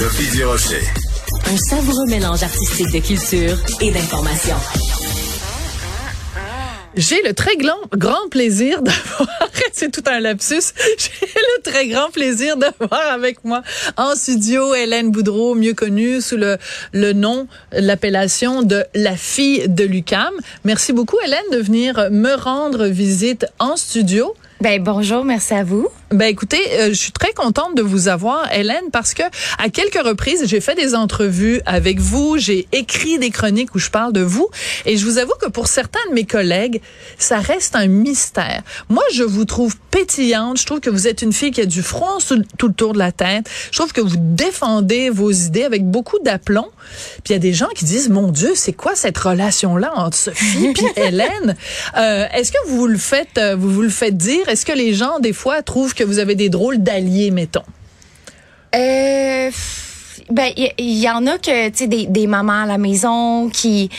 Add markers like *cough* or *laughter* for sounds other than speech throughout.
Sophie Durocher. Un savoureux mélange artistique de culture et d'information. J'ai le très grand, grand plaisir d'avoir, *laughs* c'est tout un lapsus, *laughs* j'ai le très grand plaisir d'avoir avec moi en studio Hélène Boudreau, mieux connue sous le, le nom, l'appellation de la fille de Lucam. Merci beaucoup Hélène de venir me rendre visite en studio. Ben bonjour, merci à vous. Ben écoutez, euh, je suis très contente de vous avoir, Hélène, parce que à quelques reprises, j'ai fait des entrevues avec vous, j'ai écrit des chroniques où je parle de vous, et je vous avoue que pour certains de mes collègues, ça reste un mystère. Moi, je vous trouve pétillante, je trouve que vous êtes une fille qui a du front tout le tour de la tête, je trouve que vous défendez vos idées avec beaucoup d'aplomb, puis il y a des gens qui disent, mon Dieu, c'est quoi cette relation-là entre Sophie et *laughs* Hélène? Euh, Est-ce que vous le faites, euh, vous vous le faites dire? Est-ce que les gens, des fois, trouvent que vous avez des drôles d'alliés, mettons? Euh, ben, il y, en a que, tu sais, des, des mamans à la maison qui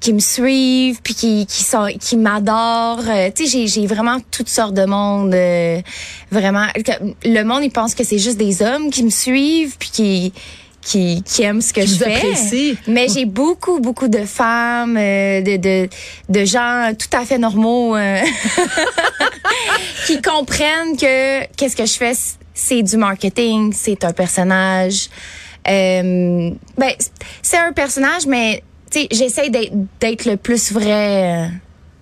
qui me suivent puis qui qui sont qui m'adorent euh, tu sais j'ai j'ai vraiment toutes sortes de monde euh, vraiment le monde il pense que c'est juste des hommes qui me suivent puis qui qui, qui aiment ce que Qui je fais. apprécient. Mais j'ai beaucoup, beaucoup de femmes, euh, de, de, de gens tout à fait normaux euh, *laughs* qui comprennent que qu'est-ce que je fais, c'est du marketing, c'est un personnage. Euh, ben, c'est un personnage, mais tu sais, j'essaie d'être d'être le plus vrai.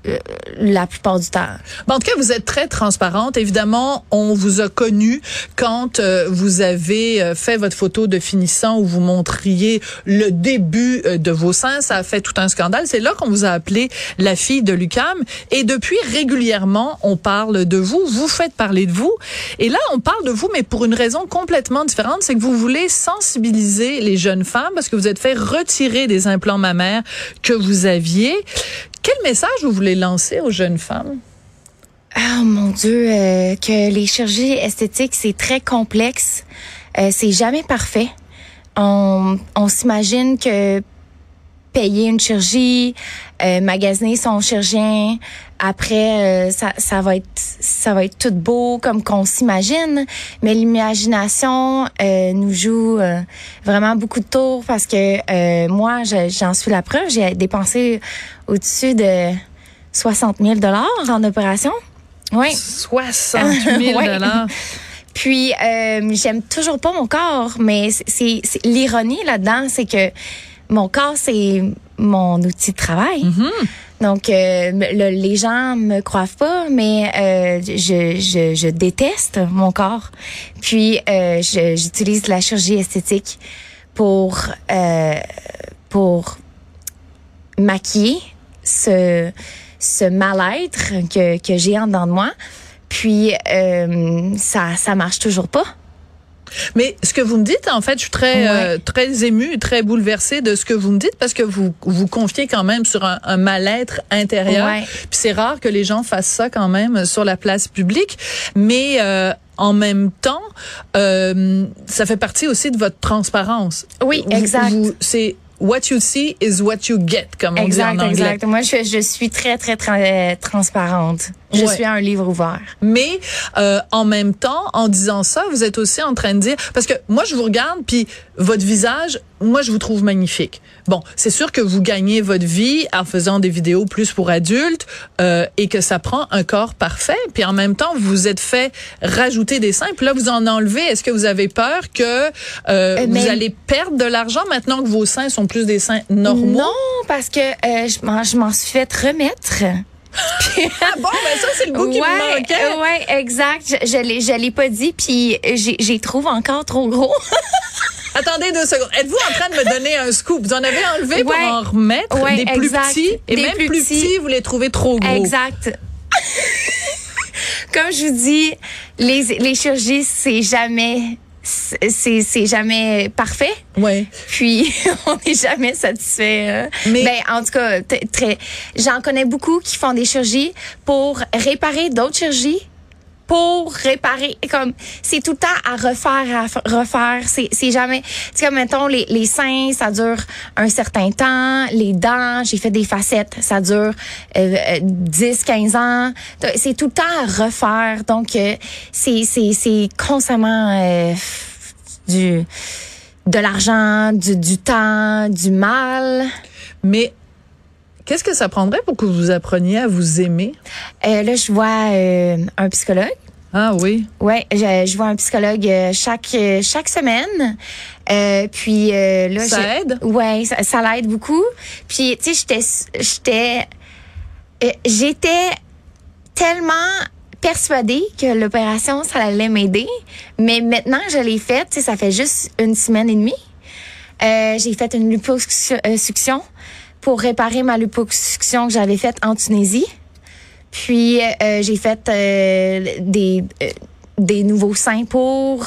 Euh, la plupart du temps. En tout cas, vous êtes très transparente. Évidemment, on vous a connu quand euh, vous avez euh, fait votre photo de finissant où vous montriez le début de vos seins. Ça a fait tout un scandale. C'est là qu'on vous a appelé la fille de Lucam. Et depuis, régulièrement, on parle de vous. Vous faites parler de vous. Et là, on parle de vous, mais pour une raison complètement différente. C'est que vous voulez sensibiliser les jeunes femmes parce que vous êtes fait retirer des implants mammaires que vous aviez. Quel message vous voulez lancer aux jeunes femmes? Oh mon Dieu, euh, que les chirurgies esthétiques, c'est très complexe. Euh, c'est jamais parfait. On, s'imagine que payer une chirurgie, euh, magasiner son chirurgien, après euh, ça, ça va être ça va être tout beau comme qu'on s'imagine, mais l'imagination euh, nous joue euh, vraiment beaucoup de tours parce que moi je- j'en suis la preuve, j'ai dépensé au-dessus de 60 000 dollars en opération. Oui. 68 000 *laughs* Ouais. Puis j'aime toujours pas mon corps, mais c'est- l'ironie là-dedans, c'est que mon corps c'est mon outil de travail. Donc euh, le- les gens me croient pas, mais euh, je, déteste mon corps. Puis euh, j'utilise la chirurgie esthétique pour euh, pour maquiller ce ce mal-être que que j'ai en dedans de moi. Puis euh, ça ça marche toujours pas. Mais ce que vous me dites, en fait, je suis très Ouais. euh, très émue, très bouleversée de ce que vous me dites parce que vous vous confiez quand même sur un, un mal-être intérieur. Ouais. Puis c'est rare que les gens fassent ça quand même sur la place publique, mais euh, en même temps, euh, ça fait partie aussi de votre transparence. Oui, exact. C'est what you see is what you get, comme on dit Exact, en anglais. exact. Moi, je, je suis très, très tra- euh, transparente. Je Ouais. suis un livre ouvert. Mais euh, en même temps, en disant ça, vous êtes aussi en train de dire parce que moi je vous regarde puis votre visage, moi je vous trouve magnifique. Bon, c'est sûr que vous gagnez votre vie en faisant des vidéos plus pour adultes euh, et que ça prend un corps parfait. Puis en même temps, vous vous êtes fait rajouter des seins. Puis là, vous en enlevez. Est-ce que vous avez peur que euh, Euh, vous mais- allez perdre de l'argent maintenant que vos seins sont plus des seins normaux? Non, parce que euh, je m'en- je m'en suis fait remettre. Ah bon, ben ça c'est le bout qui me ouais, manquait. euh, ouais, exact. Je, je l'ai, je l'ai pas dit, puis j'ai, j'ai trouve encore trop gros. *laughs* Attendez deux secondes. Êtes-vous en train de me donner un scoop? Vous en avez enlevé pour Ouais. en remettre? Ouais, des plus exact. petits? Et Des même plus plus petits. petits, vous les trouvez trop gros. Exact. *laughs* Comme je vous dis, les, les chirurgies, c'est jamais c'est c'est- jamais parfait. Ouais. Puis *laughs* on n'est jamais satisfait. hein. Mais- Ben, en tout cas, très. J'en connais beaucoup qui font des chirurgies pour réparer d'autres chirurgies. Pour réparer, comme c'est tout le temps à refaire, à refaire. C'est jamais. Tu comme mettons les, les seins, ça dure un certain temps. Les dents, j'ai fait des facettes, ça dure euh, euh, 10, 15 ans. C'est tout le temps à refaire. Donc euh, c'est c'est c'est constamment euh, du de l'argent, du, du temps, du mal. Mais qu'est-ce que ça prendrait pour que vous appreniez à vous aimer? Euh, là, je vois euh, un psychologue. Ah oui. Ouais, je, je vois un psychologue euh, chaque euh, chaque semaine. Euh, puis euh, là, Ça aide? Ouais, ça, ça l'aide beaucoup. Puis tu sais, j'étais j'étais euh, j'étais tellement persuadée que l'opération ça allait m'aider, mais maintenant que je l'ai faite, tu sais, ça fait juste une semaine et demie. Euh, j'ai fait une liposuction pour réparer ma liposuction que j'avais faite en Tunisie. Puis euh, j'ai fait euh, des euh, des nouveaux seins pour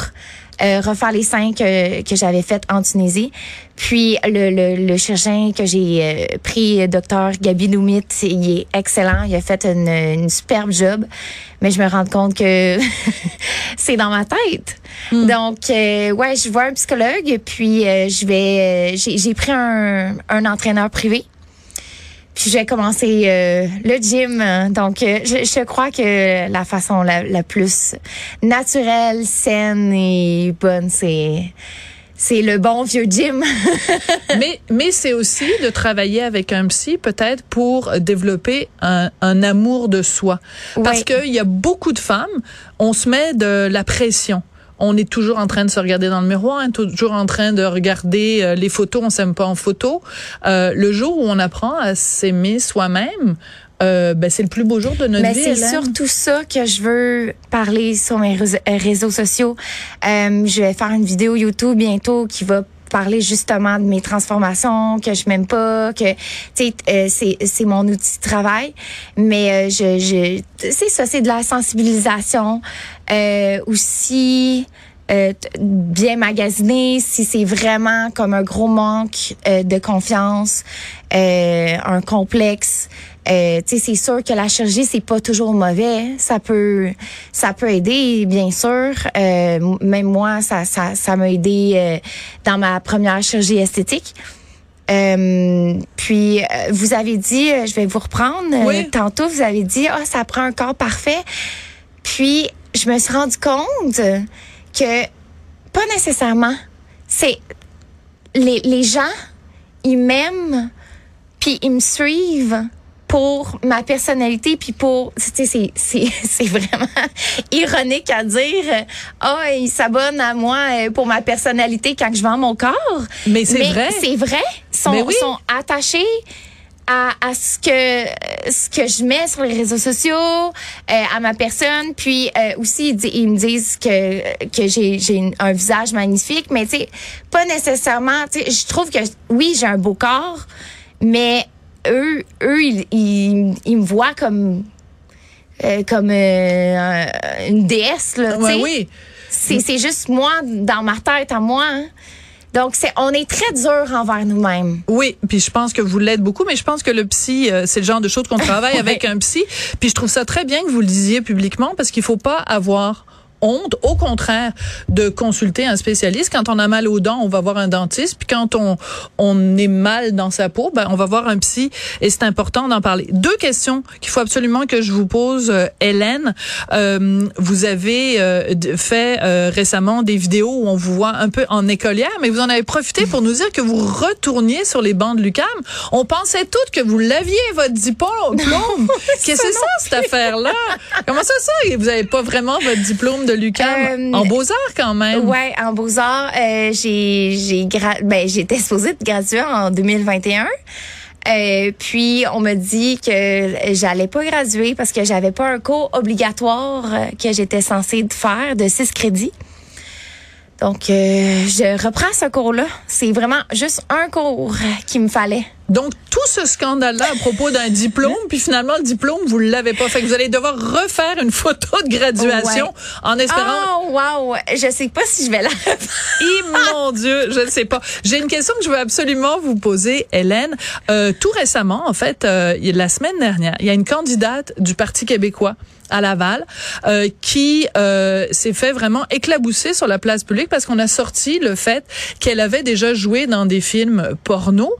euh, refaire les seins que, que j'avais fait en Tunisie. Puis le, le, le chirurgien que j'ai pris, docteur Gabi Doumit, il est excellent. Il a fait une, une superbe job. Mais je me rends compte que *laughs* c'est dans ma tête. Donc, euh, ouais, je vois un psychologue. Puis euh, je vais... euh, j'ai j'ai pris un, un entraîneur privé. Puis j'ai commencé euh, le gym. Donc, euh, je, je crois que la façon la, la plus naturelle, saine et bonne, c'est c'est le bon vieux gym. *laughs* mais mais c'est aussi de travailler avec un psy peut-être pour développer un, un amour de soi. Parce qu'il y a beaucoup de femmes, on se met de la pression. On est toujours en train de se regarder dans le miroir, hein, toujours en train de regarder euh, les photos, on s'aime pas en photo. Euh, le jour où on apprend à s'aimer soi-même, euh, ben c'est le plus beau jour de notre Mais vie. c'est surtout ça que je veux parler sur mes réseaux- euh, réseaux sociaux. Euh, je vais faire une vidéo YouTube bientôt qui va parler justement de mes transformations, que je m'aime pas, que tu sais euh, c'est mon outil de travail, mais euh, je je c'est ça, c'est de la sensibilisation euh, aussi euh, bien magasiné, si c'est vraiment comme un gros manque euh, de confiance, euh, un complexe, euh, tu sais, c'est sûr que la chirurgie c'est pas toujours mauvais. Ça peut, ça peut aider, bien sûr. Euh, même moi, ça, ça, ça m'a aidé euh, dans ma première chirurgie esthétique. Euh, puis euh, vous avez dit, euh, je vais vous reprendre. Oui. tantôt, vous avez dit, ah, ça prend un corps parfait. Puis je me suis rendu compte que pas nécessairement. C'est les, les gens, ils m'aiment, puis ils me suivent pour ma personnalité, puis pour, tu sais, c'est, c'est, *laughs* c'est vraiment ironique à dire, ah, ils s'abonnent à moi euh, pour ma personnalité quand je vends mon corps. Mais c'est vrai. C'est vrai. Sont, oui. sont attachés à, à ce que ce que je mets sur les réseaux sociaux, euh, à ma personne, puis euh, aussi ils, ils me disent que que j'ai j'ai un visage magnifique, mais tu sais pas nécessairement. Tu sais, je trouve que oui j'ai un beau corps, mais eux eux ils ils, ils me voient comme euh, comme euh, un- une déesse là. tu Ouais, sais. oui. C'est c'est juste moi dans ma tête à moi. hein. Donc c'est on est très dur envers nous-mêmes. Oui, puis je pense que vous l'êtes beaucoup, mais je pense que le psy, euh, c'est le genre de choses qu'on travaille *laughs* avec un psy. Puis je trouve ça très bien que vous le disiez publiquement parce qu'il faut pas avoir honte, au contraire, de consulter un spécialiste. Quand on a mal aux dents, on va voir un dentiste. Puis quand on, on est mal dans sa peau, ben, on va voir un psy. Et c'est important d'en parler. Deux questions qu'il faut absolument que je vous pose, euh, Hélène. Euh, vous avez euh, fait récemment des vidéos où on vous voit un peu en écolière, mais vous en avez profité pour nous dire que vous retourniez sur les bancs de l'UCAM. On pensait toutes que vous l'aviez, votre diplôme. *laughs* Qu'est-ce que c'est ça, cette affaire-là? Comment ça, ça? Vous avez pas vraiment votre diplôme de Euh, en beaux-arts quand même. Ouais, en beaux-arts, euh, j'ai j'ai ben j'étais supposée de graduer en 2021. Euh, puis on me dit que j'allais pas graduer parce que j'avais pas un cours obligatoire que j'étais censée de faire de 6 crédits. Donc euh, je reprends ce cours-là. C'est vraiment juste un cours qu'il me fallait. Donc, tout ce scandale-là à propos d'un diplôme, puis finalement, le diplôme, vous l'avez pas fait. Vous allez devoir refaire une photo de graduation Ouais. en espérant... Oh, wow. Je sais pas si je vais la Hi, mon Dieu, je ne sais pas. J'ai une question que je veux absolument vous poser, Hélène. Euh, tout récemment, en fait, euh, la semaine dernière, il y a une candidate du Parti québécois à Laval euh, qui euh, s'est fait vraiment éclabousser sur la place publique parce qu'on a sorti le fait qu'elle avait déjà joué dans des films porno.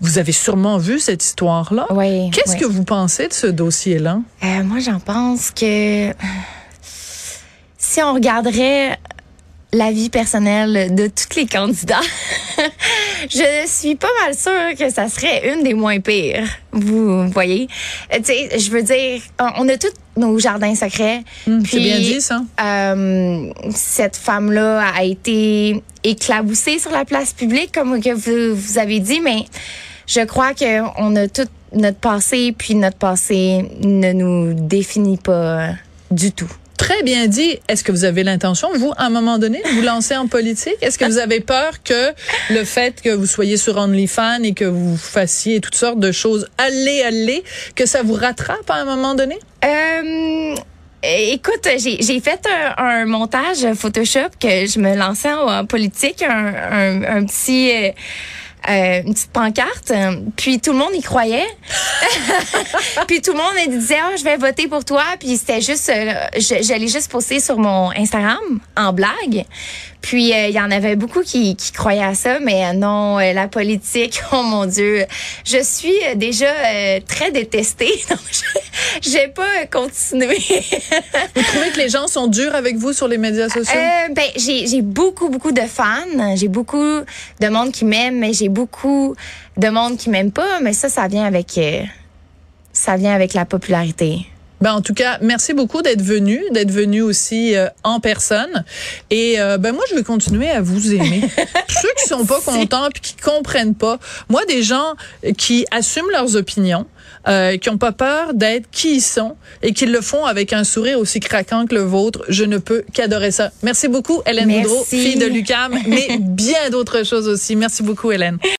Vous avez sûrement vu cette histoire-là. Oui. Qu'est-ce oui. que vous pensez de ce dossier-là? Euh, moi, j'en pense que si on regarderait la vie personnelle de tous les candidats, *laughs* je suis pas mal sûre que ça serait une des moins pires. Vous voyez? Tu sais, je veux dire, on a tous nos jardins secrets. Hum, C'est Puis, bien dit, ça? euh, cette femme-là a été éclaboussée sur la place publique, comme que vous, vous avez dit, mais je crois que on a tout notre passé, puis notre passé ne nous définit pas du tout. Très bien dit. Est-ce que vous avez l'intention, vous, à un moment donné, de vous lancer en politique? Est-ce que vous avez peur que le fait que vous soyez sur OnlyFans et que vous fassiez toutes sortes de choses, allez, allez, que ça vous rattrape à un moment donné? Euh, écoute, j'ai fait un, un montage Photoshop que je me lançais en, en politique, un, un, un petit... euh, euh, une petite pancarte, euh, puis tout le monde y croyait. *laughs* puis tout le monde disait ah je vais voter pour toi, puis c'était juste euh, j'allais juste poster sur mon Instagram en blague. Puis euh, il y en avait beaucoup qui, qui croyaient à ça, mais euh, non, euh, la politique, *laughs* oh mon Dieu, je suis déjà euh, très détestée, *laughs* donc je j'ai pas continué. *laughs* Vous trouvez que les gens sont durs avec vous sur les médias sociaux? Euh, ben j'ai j'ai beaucoup beaucoup de fans, j'ai beaucoup de monde qui m'aime, mais j'ai beaucoup de monde qui m'aime pas, mais ça ça vient avec ça vient avec la popularité. Ben, en tout cas, merci beaucoup d'être venu, d'être venu aussi euh, en personne. Et euh, ben moi, je vais continuer à vous aimer. *laughs* Ceux qui sont pas contents puis qui comprennent pas. Moi, des gens qui assument leurs opinions, euh, qui ont pas peur d'être qui ils sont et qui le font avec un sourire aussi craquant que le vôtre, je ne peux qu'adorer ça. Merci beaucoup, Hélène. Boudreau, fille de Lucam, mais bien d'autres choses aussi. Merci beaucoup, Hélène.